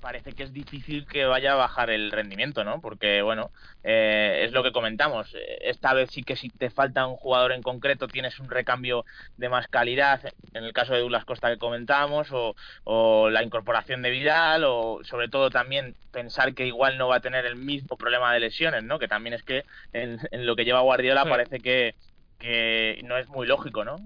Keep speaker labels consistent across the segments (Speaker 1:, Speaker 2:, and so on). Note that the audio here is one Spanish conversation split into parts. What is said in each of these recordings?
Speaker 1: parece que es difícil que vaya a bajar el rendimiento, ¿no? Porque, bueno, eh, es lo que comentamos. Esta vez sí que si te falta un jugador en concreto, tienes un recambio de más calidad, en el caso de Douglas Costa que comentábamos, o, la incorporación de Vidal, o sobre todo también pensar que igual no va a tener el mismo problema de lesiones, ¿no? Que también es que en, lo que lleva Guardiola parece que, que no es muy lógico, ¿no?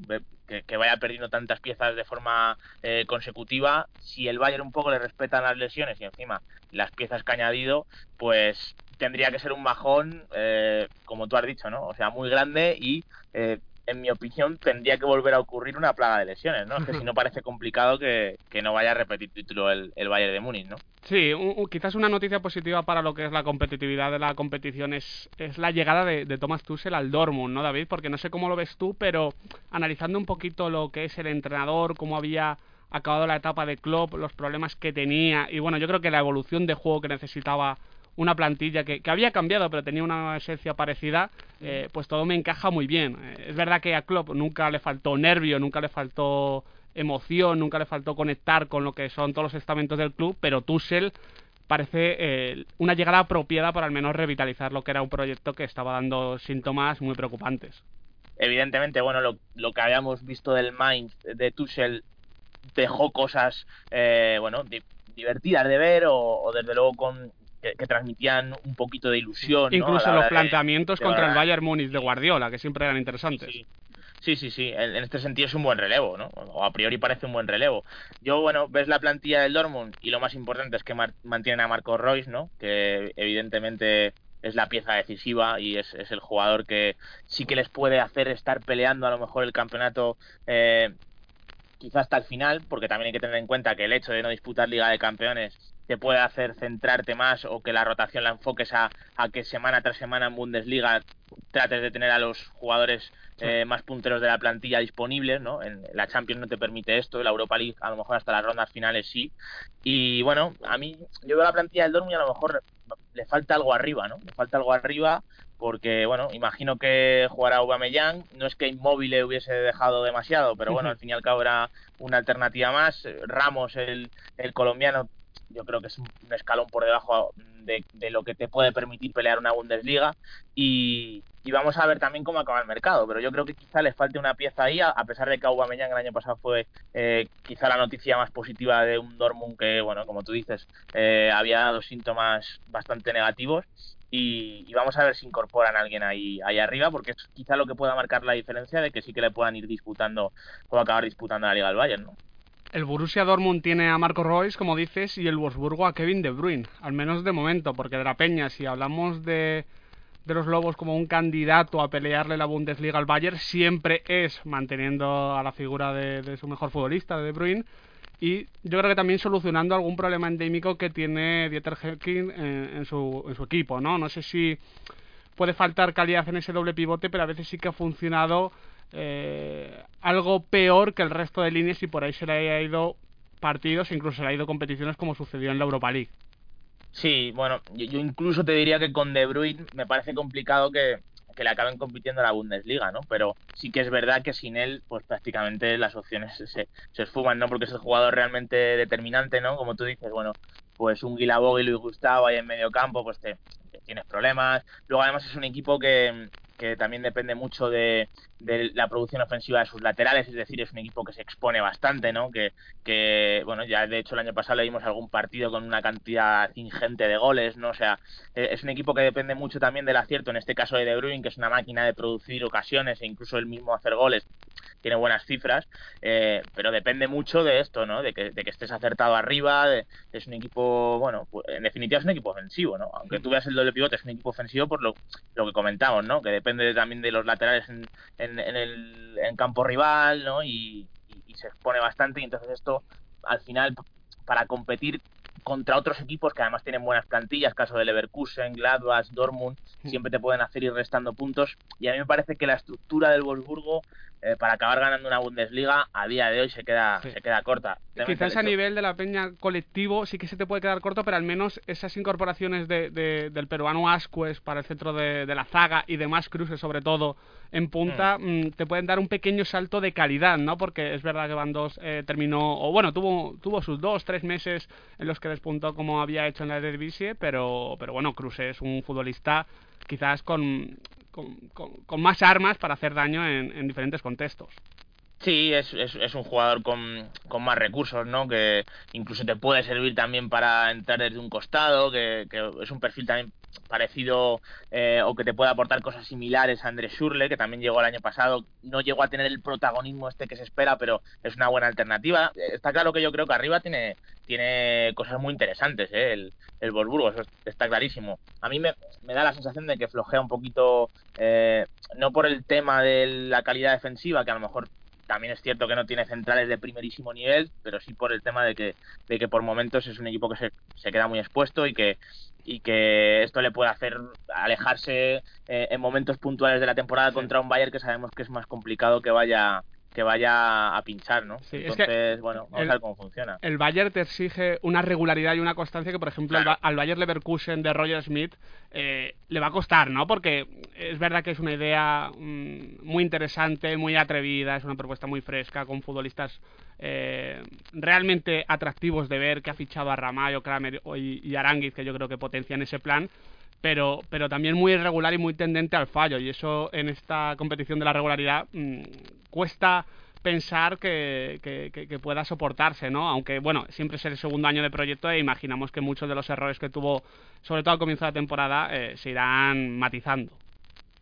Speaker 1: Que, vaya perdiendo tantas piezas de forma eh, consecutiva. Si el Bayern un poco le respetan las lesiones y encima las piezas que ha añadido, pues tendría que ser un bajón, eh, como tú has dicho, ¿no? O sea, muy grande y, eh, en mi opinión, tendría que volver a ocurrir una plaga de lesiones, ¿no? Es que si no parece complicado que, no vaya a repetir título el, el Bayern de Múnich, ¿no?
Speaker 2: Sí, quizás una noticia positiva para lo que es la competitividad de la competición es, es la llegada de, de, Thomas Tuchel al Dortmund, ¿no, David? Porque no sé cómo lo ves tú, pero analizando un poquito lo que es el entrenador, cómo había acabado la etapa de Klopp, los problemas que tenía y bueno, yo creo que la evolución de juego que necesitaba una plantilla que, que, había cambiado pero tenía una esencia parecida, eh, pues todo me encaja muy bien. Eh, es verdad que a Klopp nunca le faltó nervio, nunca le faltó emoción, nunca le faltó conectar con lo que son todos los estamentos del club, pero Tuchel parece eh, una llegada apropiada para al menos revitalizar lo que era un proyecto que estaba dando síntomas muy preocupantes.
Speaker 1: Evidentemente, bueno, lo, lo que habíamos visto del Mind de Tuchel dejó cosas, bueno, divertidas de ver o, o desde luego con, que, transmitían un poquito de ilusión.
Speaker 2: Incluso los planteamientos contra el Bayern Múnich de Guardiola, que siempre eran interesantes.
Speaker 1: Sí. Sí, sí, En, este sentido es un buen relevo, ¿no? O a priori parece un buen relevo. Yo, bueno, ves la plantilla del Dortmund y lo más importante es que mantienen a Marco Royce, ¿no? Que evidentemente es la pieza decisiva y es, el jugador que sí que les puede hacer estar peleando a lo mejor el campeonato eh, quizás hasta el final, porque también hay que tener en cuenta que el hecho de no disputar Liga de Campeones te puede hacer centrarte más o que la rotación la enfoques a, a que semana tras semana en Bundesliga trates de tener a los jugadores eh, más punteros de la plantilla disponibles, ¿no? En la Champions no te permite esto, la Europa League a lo mejor hasta las rondas finales sí. Y bueno, a mí yo veo la plantilla del Dortmund y a lo mejor le falta algo arriba, ¿no? Le falta algo arriba porque bueno, imagino que jugará Aubameyang, no es que Inmóvil hubiese dejado demasiado, pero bueno, al fin y al cabo era una alternativa más. Ramos, el, el colombiano, yo creo que es un escalón por debajo de, lo que te puede permitir pelear una Bundesliga y, vamos a ver también cómo acaba el mercado, pero yo creo que quizá le falte una pieza ahí, a, pesar de que Aubameyang el año pasado fue eh, quizá la noticia más positiva de un Dortmund que, bueno, como tú dices, eh, había dado síntomas bastante negativos y, vamos a ver si incorporan a alguien ahí, ahí arriba, porque es quizá lo que pueda marcar la diferencia de que sí que le puedan ir disputando o acabar disputando la Liga del Bayern, ¿no?
Speaker 2: El Borussia Dortmund tiene a Marco Royce, como dices, y el Wolfsburgo a Kevin De Bruyne, al menos de momento, porque de la Peña, si hablamos de, de los Lobos como un candidato a pelearle la Bundesliga al Bayern, siempre es manteniendo a la figura de, su mejor futbolista, de Bruyne, y yo creo que también solucionando algún problema endémico que tiene Dieter Hecking en, su, en su equipo, ¿no? No sé si puede faltar calidad en ese doble pivote, pero a veces sí que ha funcionado eh, algo peor que el resto de líneas y por ahí se le haya ido partidos, incluso se le ha ido competiciones como sucedió en la Europa League.
Speaker 1: Sí, bueno, yo, incluso te diría que con De Bruyne me parece complicado que, que le acaben compitiendo en la Bundesliga, ¿no? Pero sí que es verdad que sin él, pues prácticamente las opciones se, se esfuman, ¿no? Porque es el jugador realmente determinante, ¿no? Como tú dices, bueno, pues un Guilabog y Luis Gustavo ahí en medio campo, pues te, tienes problemas. Luego además es un equipo que, que también depende mucho de, la producción ofensiva de sus laterales, es decir, es un equipo que se expone bastante, ¿no? Que, que, bueno, ya de hecho el año pasado le dimos algún partido con una cantidad ingente de goles, ¿no? O sea, e, es un equipo que depende mucho también del acierto, en este caso de De Bruyne, que es una máquina de producir ocasiones e incluso el mismo hacer goles, tiene buenas cifras, eh, pero depende mucho de esto, ¿no? De que, de que estés acertado arriba, es un equipo, bueno, pues, en definitiva es un equipo ofensivo, ¿no? Aunque tú veas el doble pivote, es un equipo ofensivo por lo, lo que comentamos, ¿no? Que depende también de los laterales en, en, el en campo rival, ¿no? Y, se expone bastante y entonces esto al final para competir contra otros equipos que además tienen buenas plantillas, caso de Leverkusen, Gladbach, Dortmund, siempre te pueden hacer ir restando puntos. Y a mí me parece que la estructura del Wolfsburgo eh, para acabar ganando una Bundesliga a día de hoy se queda, se queda corta.
Speaker 2: Quizás a nivel de la peña colectivo sí que se te puede quedar corto, pero al menos esas incorporaciones de, del peruano Ascues para el centro de, la zaga y demás cruces sobre todo en punta mm. Mm, te pueden dar un pequeño salto de calidad, ¿no? Porque es verdad que Van Dos eh, terminó, o bueno, tuvo, tuvo sus dos, tres meses en los que despuntó como había hecho en la Eredivisie, pero, pero bueno, Cruz es un futbolista quizás con, con, más armas para hacer daño en, diferentes contextos.
Speaker 1: Sí, es, es, un jugador con, con, más recursos, ¿no? Que incluso te puede servir también para entrar desde un costado, que, que es un perfil también parecido eh, o que te puede aportar cosas similares a Andrés Schurle, que también llegó el año pasado. No llegó a tener el protagonismo este que se espera, pero es una buena alternativa. Está claro que yo creo que arriba tiene, tiene cosas muy interesantes, ¿eh? el, el Wolfsburgo, eso está clarísimo. A mí me, me, da la sensación de que flojea un poquito, eh, no por el tema de la calidad defensiva, que a lo mejor también es cierto que no tiene centrales de primerísimo nivel, pero sí por el tema de que, de que por momentos es un equipo que se, se queda muy expuesto y que, y que esto le puede hacer alejarse eh, en momentos puntuales de la temporada contra un Bayern que sabemos que es más complicado que vaya que vaya a pinchar, ¿no? Entonces, bueno, vamos a ver cómo funciona.
Speaker 2: El Bayern te exige una regularidad y una constancia que, por ejemplo, al Bayern Leverkusen de Roger Smith eh, le va a costar, ¿no? Porque es verdad que es una idea mm, muy interesante, muy atrevida, es una propuesta muy fresca, con futbolistas eh, realmente atractivos de ver, que ha fichado a Ramallo, Kramer y, y Aranguiz, que yo creo que potencian ese plan pero, pero también muy irregular y muy tendente al fallo. Y eso en esta competición de la regularidad mm, cuesta pensar que, que, pueda soportarse, ¿no? Aunque, bueno, siempre es el segundo año de proyecto e imaginamos que muchos de los errores que tuvo, sobre todo al comienzo de la temporada, eh, se irán matizando.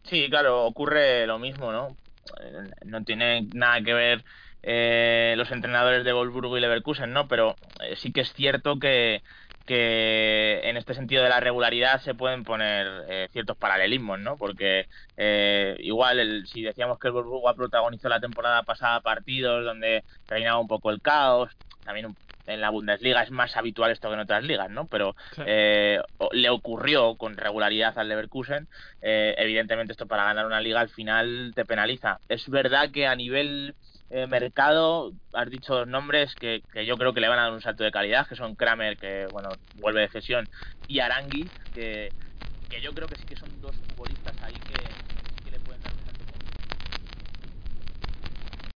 Speaker 1: Sí, claro, ocurre lo mismo, ¿no? Eh, no tiene nada que ver eh, los entrenadores de Wolfsburgo y Leverkusen, ¿no? Pero sí que es cierto que que en este sentido de la regularidad se pueden poner eh, ciertos paralelismos, ¿no? Porque eh, igual el, si decíamos que el Wolfsburgo protagonizó la temporada pasada partidos donde reinaba un poco el caos, también en la Bundesliga es más habitual esto que en otras ligas, ¿no? Pero eh, le ocurrió con regularidad al Leverkusen. evidentemente esto para ganar una liga al final te penaliza. Es verdad que a nivel eh, mercado, has dicho dos nombres que, que, yo creo que le van a dar un salto de calidad, que son Kramer, que bueno, vuelve de cesión, y Arangui, que, que yo creo que sí que son dos futbolistas